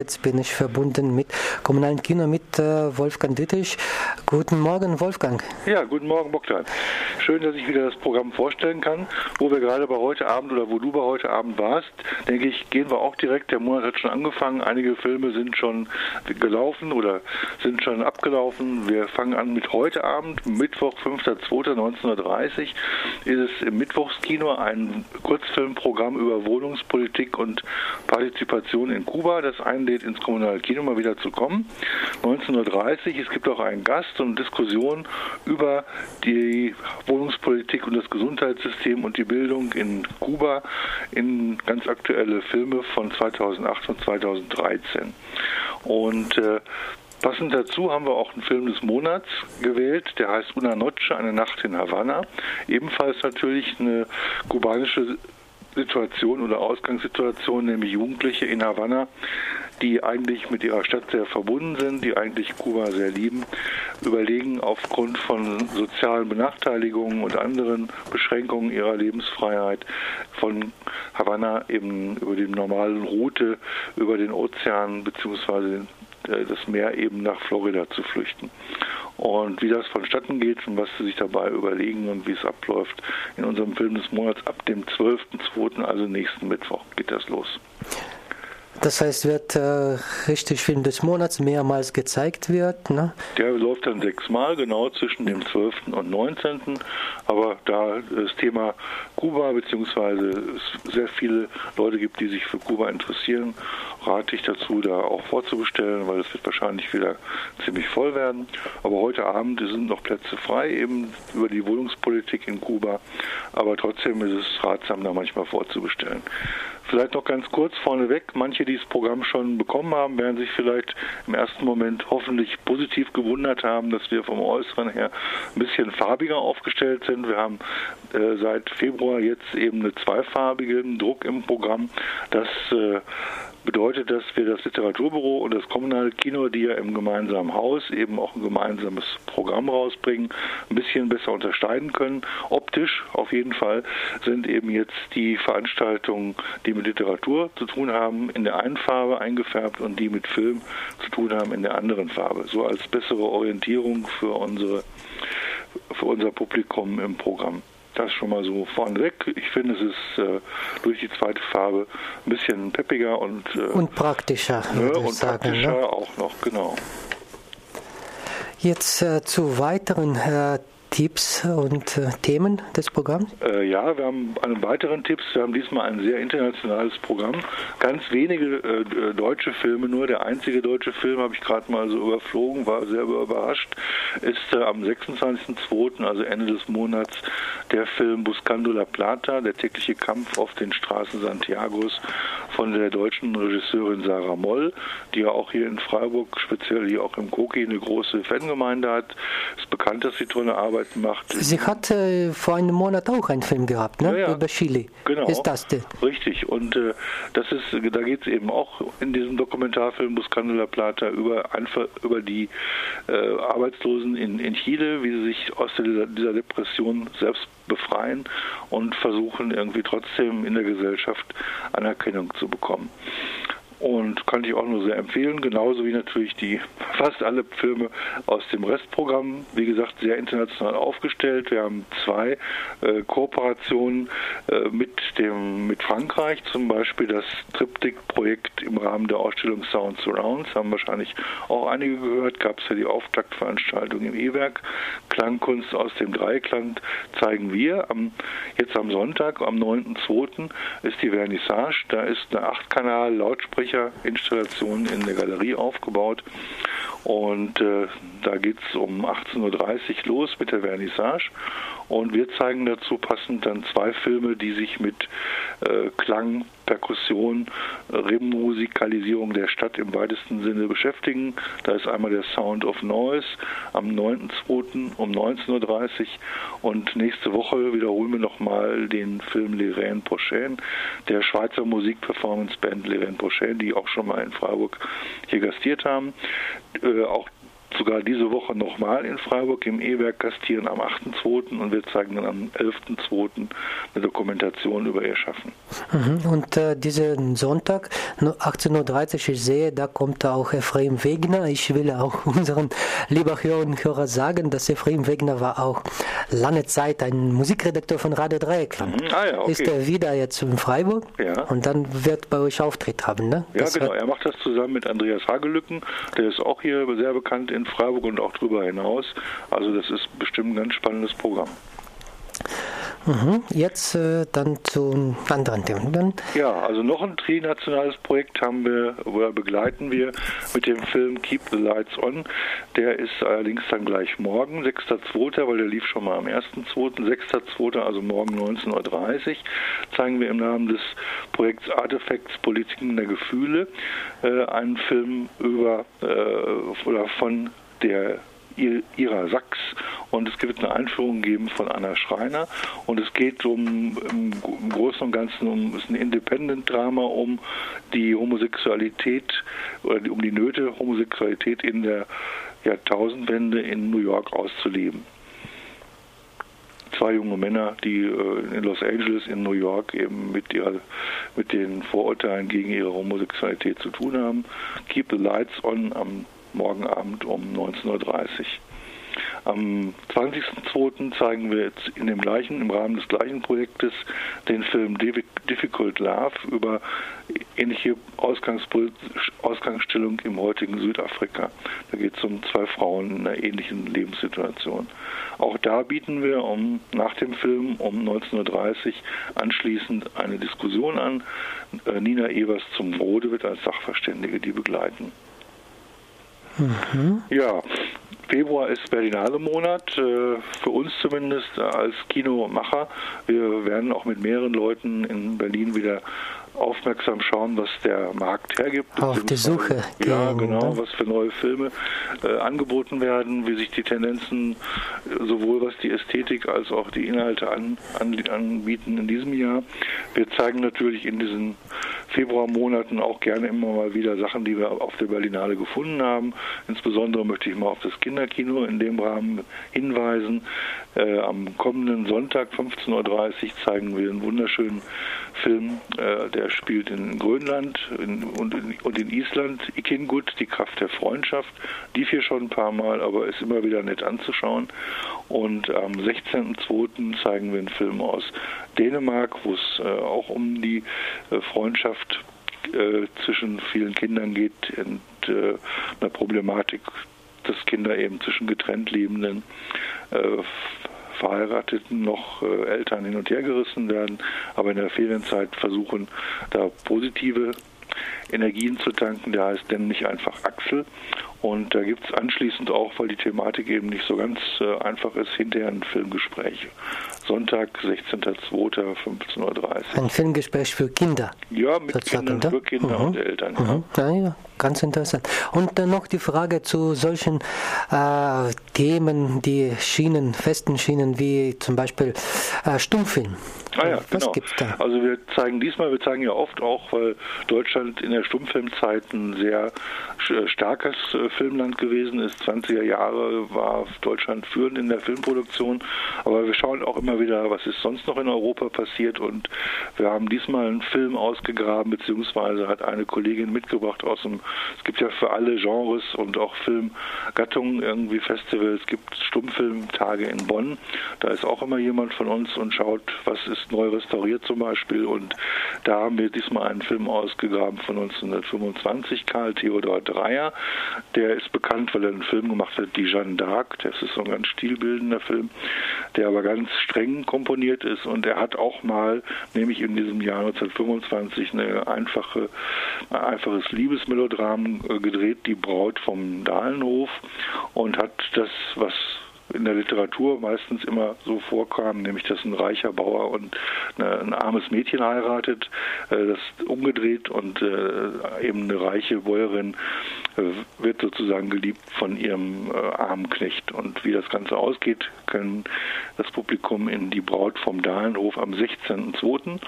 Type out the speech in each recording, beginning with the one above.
Jetzt bin ich verbunden mit Kommunalen Kino mit äh, Wolfgang Dittisch. Guten Morgen, Wolfgang. Ja, guten Morgen, Bogdan. Schön, dass ich wieder das Programm vorstellen kann. Wo wir gerade bei heute Abend oder wo du bei heute Abend warst, denke ich, gehen wir auch direkt. Der Monat hat schon angefangen. Einige Filme sind schon gelaufen oder sind schon abgelaufen. Wir fangen an mit heute Abend, Mittwoch, 5.2.1930, ist es im Mittwochskino ein Kurzfilmprogramm über Wohnungspolitik und Partizipation in Kuba. Das ein einlädt, ins kommunale Kino mal wieder zu kommen. 19.30 Uhr, es gibt auch einen Gast und Diskussion über die Wohnungspolitik und das Gesundheitssystem und die Bildung in Kuba in ganz aktuelle Filme von 2008 und 2013. Und äh, Passend dazu haben wir auch einen Film des Monats gewählt, der heißt Una Noche, eine Nacht in Havanna. Ebenfalls natürlich eine kubanische Situation oder Ausgangssituation, nämlich Jugendliche in Havanna, die eigentlich mit ihrer Stadt sehr verbunden sind, die eigentlich Kuba sehr lieben, überlegen aufgrund von sozialen Benachteiligungen und anderen Beschränkungen ihrer Lebensfreiheit von Havanna eben über die normalen Route über den Ozean bzw. das Meer eben nach Florida zu flüchten. Und wie das vonstatten geht und was sie sich dabei überlegen und wie es abläuft in unserem Film des Monats ab dem 12.02., also nächsten Mittwoch, geht das los. Das heißt, wird äh, richtig Film des Monats mehrmals gezeigt wird. Ne? Der läuft dann sechsmal, genau zwischen dem 12. und 19. Aber da das Thema Kuba beziehungsweise es sehr viele Leute gibt, die sich für Kuba interessieren, rate ich dazu, da auch vorzubestellen, weil es wird wahrscheinlich wieder ziemlich voll werden. Aber heute Abend sind noch Plätze frei, eben über die Wohnungspolitik in Kuba. Aber trotzdem ist es ratsam, da manchmal vorzubestellen. Vielleicht noch ganz kurz vorneweg, manche, die das Programm schon bekommen haben, werden sich vielleicht im ersten Moment hoffentlich positiv gewundert haben, dass wir vom Äußeren her ein bisschen farbiger aufgestellt sind. Wir haben äh, seit Februar jetzt eben einen zweifarbigen Druck im Programm. Das äh, bedeutet, dass wir das Literaturbüro und das kommunale Kino, die ja im gemeinsamen Haus eben auch ein gemeinsames Programm rausbringen, ein bisschen besser unterscheiden können. Optisch auf jeden Fall sind eben jetzt die Veranstaltungen, die mit Literatur zu tun haben, in der einen Farbe eingefärbt und die mit Film zu tun haben in der anderen Farbe. So als bessere Orientierung für unsere für unser Publikum im Programm. Das schon mal so vorneweg. Ich finde, es ist äh, durch die zweite Farbe ein bisschen peppiger und, äh, und praktischer. Ne, und sagen, praktischer ne? auch noch, genau. Jetzt äh, zu weiteren äh, Tipps und äh, Themen des Programms? Äh, ja, wir haben einen weiteren Tipps. Wir haben diesmal ein sehr internationales Programm. Ganz wenige äh, deutsche Filme nur. Der einzige deutsche Film habe ich gerade mal so überflogen, war sehr überrascht. Ist äh, am 26.02., also Ende des Monats, der Film Buscando la Plata, der tägliche Kampf auf den Straßen Santiagos von der deutschen Regisseurin Sarah Moll, die ja auch hier in Freiburg, speziell hier auch im Koki, eine große Fangemeinde hat. Es ist bekannt, dass sie tolle Arbeit macht. Sie hat äh, vor einem Monat auch einen Film gehabt, ne? Ja, ja. über Chile. Genau. Ist das der? Richtig. Und äh, das ist, da geht es eben auch in diesem Dokumentarfilm Buscando la Plata über, über die äh, Arbeitslosen in, in Chile, wie sie sich aus dieser, dieser Depression selbst befreien und versuchen irgendwie trotzdem in der Gesellschaft Anerkennung zu bekommen und kann ich auch nur sehr empfehlen, genauso wie natürlich die fast alle Filme aus dem Restprogramm, wie gesagt, sehr international aufgestellt. Wir haben zwei äh, Kooperationen äh, mit dem mit Frankreich, zum Beispiel das Triptych-Projekt im Rahmen der Ausstellung Sound Surrounds, haben wahrscheinlich auch einige gehört, gab es ja die Auftaktveranstaltung im E-Werk. Klangkunst aus dem Dreiklang zeigen wir. Am, jetzt am Sonntag, am 9.2. ist die Vernissage, da ist eine 8-Kanal-Lautsprecher Lautsprecherinstallation in der Galerie aufgebaut. Und äh, da geht es um 18.30 Uhr los mit der Vernissage. Und wir zeigen dazu passend dann zwei Filme, die sich mit äh, Klang, Perkussion, Remusikalisierung der Stadt im weitesten Sinne beschäftigen. Da ist einmal der Sound of Noise am 9.2. um 19.30 Uhr und nächste Woche wiederholen wir nochmal den Film Leraine Prochaine der Schweizer Musikperformance-Band Leraine Prochaine, die auch schon mal in Freiburg hier gastiert haben. Äh, auch sogar diese Woche nochmal in Freiburg im E-Werk gastieren am 8.2. und wir zeigen dann am 11.2. eine Dokumentation über ihr Schaffen. Mhm. Und äh, diesen Sonntag, 18.30 Uhr, ich sehe, da kommt auch Ephraim Wegner. Ich will auch unseren lieben Hörern und Hörer sagen, dass Ephraim Wegner war auch lange Zeit ein Musikredakteur von Radio Dreieckland. Mhm. Ah, ja, okay. Ist er wieder jetzt in Freiburg ja. und dann wird bei euch Auftritt haben, ne? Ja, das genau. Er macht das zusammen mit Andreas Hagelücken. Der ist auch hier sehr bekannt in Freiburg und auch darüber hinaus. Also das ist bestimmt ein ganz spannendes Programm. Mhm. Jetzt äh, dann zu anderen Themen. Ja, also noch ein trinationales Projekt haben wir oder begleiten wir mit dem Film Keep the Lights On. Der ist allerdings dann gleich morgen, 6.2., weil der lief schon mal am 1.2., 6.2., also morgen 19.30 Uhr, zeigen wir im Namen des Projekts Artifacts Politiken der Gefühle äh, einen Film über äh, oder von der ihrer Sachs. Und es wird eine Einführung geben von Anna Schreiner. Und es geht um im, Großen und Ganzen um ist ein Independent-Drama um die Homosexualität oder um die Nöte Homosexualität in der Jahrtausendwende in New York auszuleben. Zwei junge Männer, die äh, in Los Angeles, in New York eben mit ihrer, mit den Vorurteilen gegen ihre Homosexualität zu tun haben. Keep the Lights On am morgen Abend um 19.30 Uhr. Am 20.02. zeigen wir jetzt in dem gleichen, im Rahmen des gleichen Projektes den Film Difficult Love über ähnliche Ausgangsstellung im heutigen Südafrika. Da geht es um zwei Frauen in einer ähnlichen Lebenssituation. Auch da bieten wir um, nach dem Film um 19.30 Uhr anschließend eine Diskussion an. Äh, Nina Evers zum Rode wird als Sachverständige die begleiten. Mhm. Ja, Februar ist Berlinale Monat, äh, für uns zumindest als Kinomacher. Wir werden auch mit mehreren Leuten in Berlin wieder aufmerksam schauen, was der Markt hergibt. Auf die Suche. Ja, gehen, genau, ne? was für neue Filme äh, angeboten werden, wie sich die Tendenzen äh, sowohl was die Ästhetik als auch die Inhalte an, an, anbieten in diesem Jahr. Wir zeigen natürlich in diesen Februarmonaten auch gerne immer mal wieder Sachen, die wir auf der Berlinale gefunden haben. Insbesondere möchte ich mal auf das Kinderkino in dem Rahmen hinweisen. Äh, am kommenden Sonntag 15.30 Uhr zeigen wir einen wunderschönen Film, äh, der spielt in Grönland in, und, in, und in Island. Ikingut, die Kraft der Freundschaft. Die hier schon ein paar Mal, aber ist immer wieder nett anzuschauen. Und am 16.02. zeigen wir einen Film aus Dänemark, wo es äh, auch um die äh, Freundschaft äh, zwischen vielen Kindern geht und äh, einer Problematik, dass Kinder eben zwischen getrennt lebenden äh, Verheirateten noch äh, Eltern hin und her gerissen werden, aber in der Ferienzeit versuchen, da positive Energien zu tanken. Der heißt denn nicht einfach Axel. Und da gibt es anschließend auch, weil die Thematik eben nicht so ganz äh, einfach ist, hinterher ein Filmgespräch. Sonntag, 16.02.15.30 Uhr. Ein Filmgespräch für Kinder? Ja, mit Kindern, für Kinder mhm. und Eltern. Mhm. Ja. ja, ganz interessant. Und dann noch die Frage zu solchen äh, Themen, die Schienen, festen Schienen, wie zum Beispiel äh, Stummfilm. Ah ja, Was genau. gibt's da? Also wir zeigen diesmal, wir zeigen ja oft auch, weil Deutschland in der Stummfilmzeit ein sehr äh, starkes äh, Filmland gewesen ist. 20er Jahre war Deutschland führend in der Filmproduktion, aber wir schauen auch immer wieder, was ist sonst noch in Europa passiert und wir haben diesmal einen Film ausgegraben, beziehungsweise hat eine Kollegin mitgebracht aus dem, es gibt ja für alle Genres und auch Filmgattungen irgendwie Festivals, es gibt Stummfilmtage in Bonn, da ist auch immer jemand von uns und schaut, was ist neu restauriert zum Beispiel. Und da haben wir diesmal einen Film ausgegraben von 1925, Karl Theodor Dreyer. Der ist bekannt, weil er einen Film gemacht hat, Die Jeanne d'Arc. Das ist so ein ganz stilbildender Film, der aber ganz streng komponiert ist. Und er hat auch mal, nämlich in diesem Jahr 1925, eine einfache, ein einfaches Liebesmelodram äh, gedreht, Die Braut vom Dahlenhof. Und hat das, was in der Literatur meistens immer so vorkam, nämlich dass ein reicher Bauer und ein armes Mädchen heiratet, äh, das umgedreht und äh, eben eine reiche Bäuerin äh, wird sozusagen geliebt von ihrem armen Knecht. Und wie das Ganze ausgeht, können das Publikum in Die Braut vom Dahlenhof am 16.02.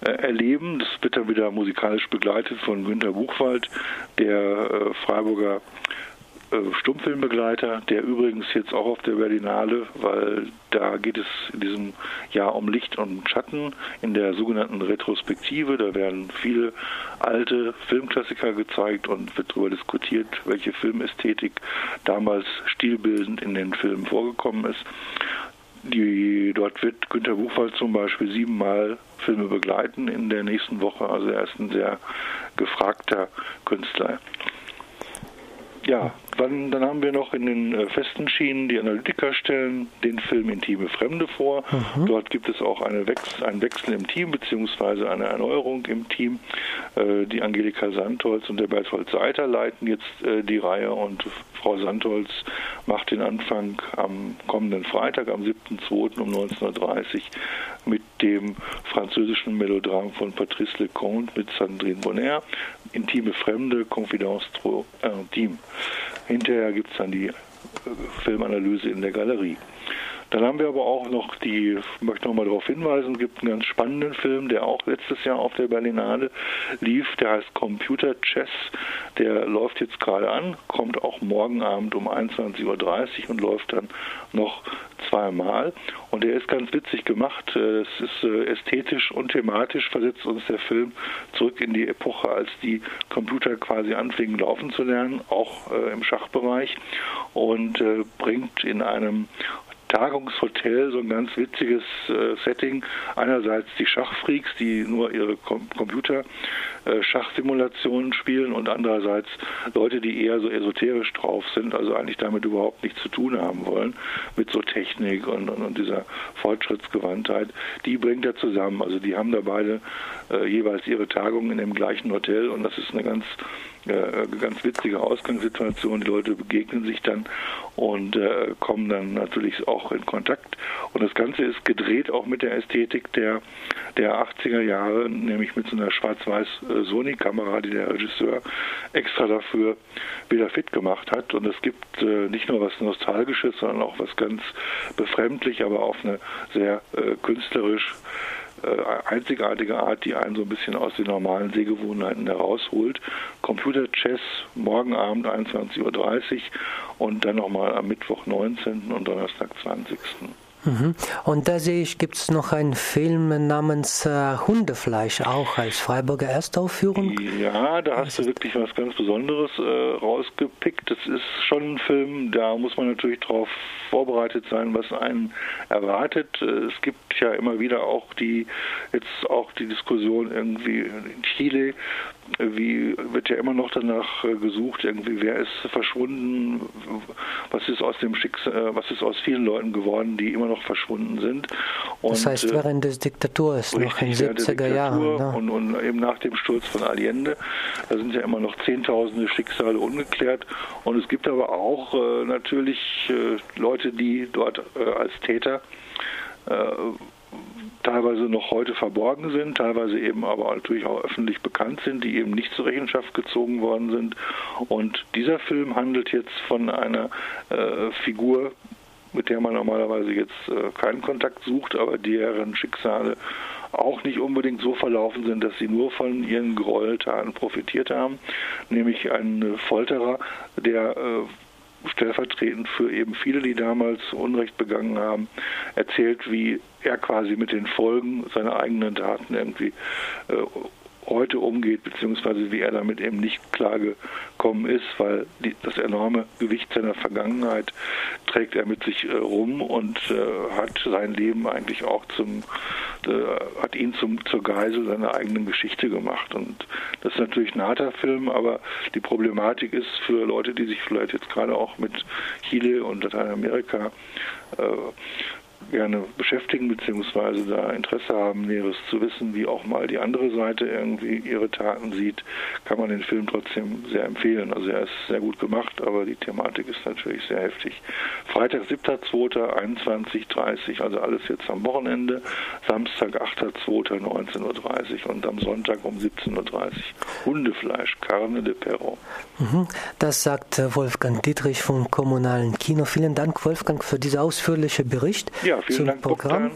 erleben. Das wird dann wieder musikalisch begleitet von Günter Buchwald, der Freiburger Stummfilmbegleiter, der übrigens jetzt auch auf der Berlinale, weil da geht es in diesem Jahr um Licht und Schatten in der sogenannten Retrospektive. Da werden viele alte Filmklassiker gezeigt und wird darüber diskutiert, welche Filmästhetik damals stilbildend in den Filmen vorgekommen ist. Die, dort wird Günter Buchwald zum Beispiel siebenmal Filme begleiten in der nächsten Woche. Also er ist ein sehr gefragter Künstler. Ja, dann, dann haben wir noch in den äh, festen Schienen die Analytiker stellen den Film Intime Fremde vor. Mhm. Dort gibt es auch eine Wechsel, einen Wechsel im Team beziehungsweise eine Erneuerung im Team. Äh, die Angelika Sandholz und der Berthold Seiter leiten jetzt äh, die Reihe und Frau Sandholz macht den Anfang am kommenden Freitag, am 7.2. um 19.30 Uhr mit dem französischen Melodram von Patrice Leconte mit Sandrine Bonner, Intime Fremde, Confidence intime. Hinterher gibt es dann die äh, Filmanalyse in der Galerie. Dann haben wir aber auch noch die, ich möchte noch mal darauf hinweisen, gibt einen ganz spannenden Film, der auch letztes Jahr auf der Berlinale lief, der heißt Computer Chess. Der läuft jetzt gerade an, kommt auch morgen Abend um 21.30 Uhr und läuft dann noch zweimal. Und der ist ganz witzig gemacht. Es ist äh, ästhetisch und thematisch versetzt uns der Film zurück in die Epoche, als die Computer quasi anfingen laufen zu lernen, auch äh, im Schachbereich und äh, bringt in einem Tagungshotel so ein ganz witziges äh, Setting. Einerseits die Schachfreaks, die nur ihre Com Computer äh, Schachsimulationen spielen und andererseits Leute, die eher so esoterisch drauf sind, also eigentlich damit überhaupt nichts zu tun haben wollen, mit so Technik und, und, und dieser Fortschrittsgewandtheit, die bringt er zusammen. Also die haben da beide äh, jeweils ihre Tagungen in dem gleichen Hotel und das ist eine ganz äh, ganz witzige Ausgangssituation. Die Leute begegnen sich dann und äh, kommen dann natürlich auch in Kontakt. Und das Ganze ist gedreht auch mit der Ästhetik der, der 80er Jahre, nämlich mit so einer schwarz-weiß Sony-Kamera, die der Regisseur extra dafür wieder fit gemacht hat. Und es gibt äh, nicht nur was Nostalgisches, sondern auch was ganz befremdlich, aber auf eine sehr äh, künstlerisch einzigartige Art, die einen so ein bisschen aus den normalen Sehgewohnheiten herausholt. Computer Chess morgen Abend 21.30 Uhr und dann nochmal am Mittwoch 19. und Donnerstag 20. Mhm. Und da sehe ich, gibt es noch einen Film namens äh, Hundefleisch auch als Freiburger Erstaufführung. Ja, da hast du wirklich was ganz Besonderes äh, rausgepickt. Das ist schon ein Film, da muss man natürlich darauf vorbereitet sein, was einen erwartet. Äh, es gibt ja immer wieder auch die, jetzt auch die Diskussion irgendwie in Chile, wie wird ja immer noch danach äh, gesucht, irgendwie wer ist verschwunden, was ist aus dem Schicksal, äh, was ist aus vielen Leuten geworden, die immer noch verschwunden sind. Und, das heißt während des Diktaturs, noch in den 70er Jahren. Ne? Und, und, eben nach dem Sturz von Allende, da sind ja immer noch zehntausende Schicksale ungeklärt. Und es gibt aber auch äh, natürlich äh, Leute, die dort äh, als Täter teilweise noch heute verborgen sind, teilweise eben aber natürlich auch öffentlich bekannt sind, die eben nicht zur Rechenschaft gezogen worden sind. Und dieser Film handelt jetzt von einer äh, Figur, mit der man normalerweise jetzt äh, keinen Kontakt sucht, aber deren Schicksale auch nicht unbedingt so verlaufen sind, dass sie nur von ihren Gräueltaten profitiert haben, nämlich ein Folterer, der äh, stellvertretend für eben viele, die damals Unrecht begangen haben, erzählt, wie er quasi mit den Folgen seiner eigenen Taten irgendwie äh, heute umgeht, beziehungsweise wie er damit eben nicht klargekommen ist, weil die, das enorme Gewicht seiner Vergangenheit trägt er mit sich äh, rum und äh, hat sein Leben eigentlich auch zum, äh, hat ihn zum, zur Geisel seiner eigenen Geschichte gemacht. Und das ist natürlich ein harter Film, aber die Problematik ist für Leute, die sich vielleicht jetzt gerade auch mit Chile und Lateinamerika äh, gerne beschäftigen beziehungsweise da Interesse haben, Näheres zu wissen, wie auch mal die andere Seite irgendwie ihre Taten sieht, kann man den Film trotzdem sehr empfehlen. Also er ist sehr gut gemacht, aber die Thematik ist natürlich sehr heftig. Freitag 7.2.21.30 also alles jetzt am Wochenende, Samstag 8.2.19.30 Uhr und am Sonntag um 17.30 Uhr Hundefleisch, Carne de Perro. Mhm. Das sagt Wolfgang Dietrich vom Kommunalen Kino. Vielen Dank, Wolfgang, für diesen ausführlichen Bericht. Ja, vielen Dank, Programm.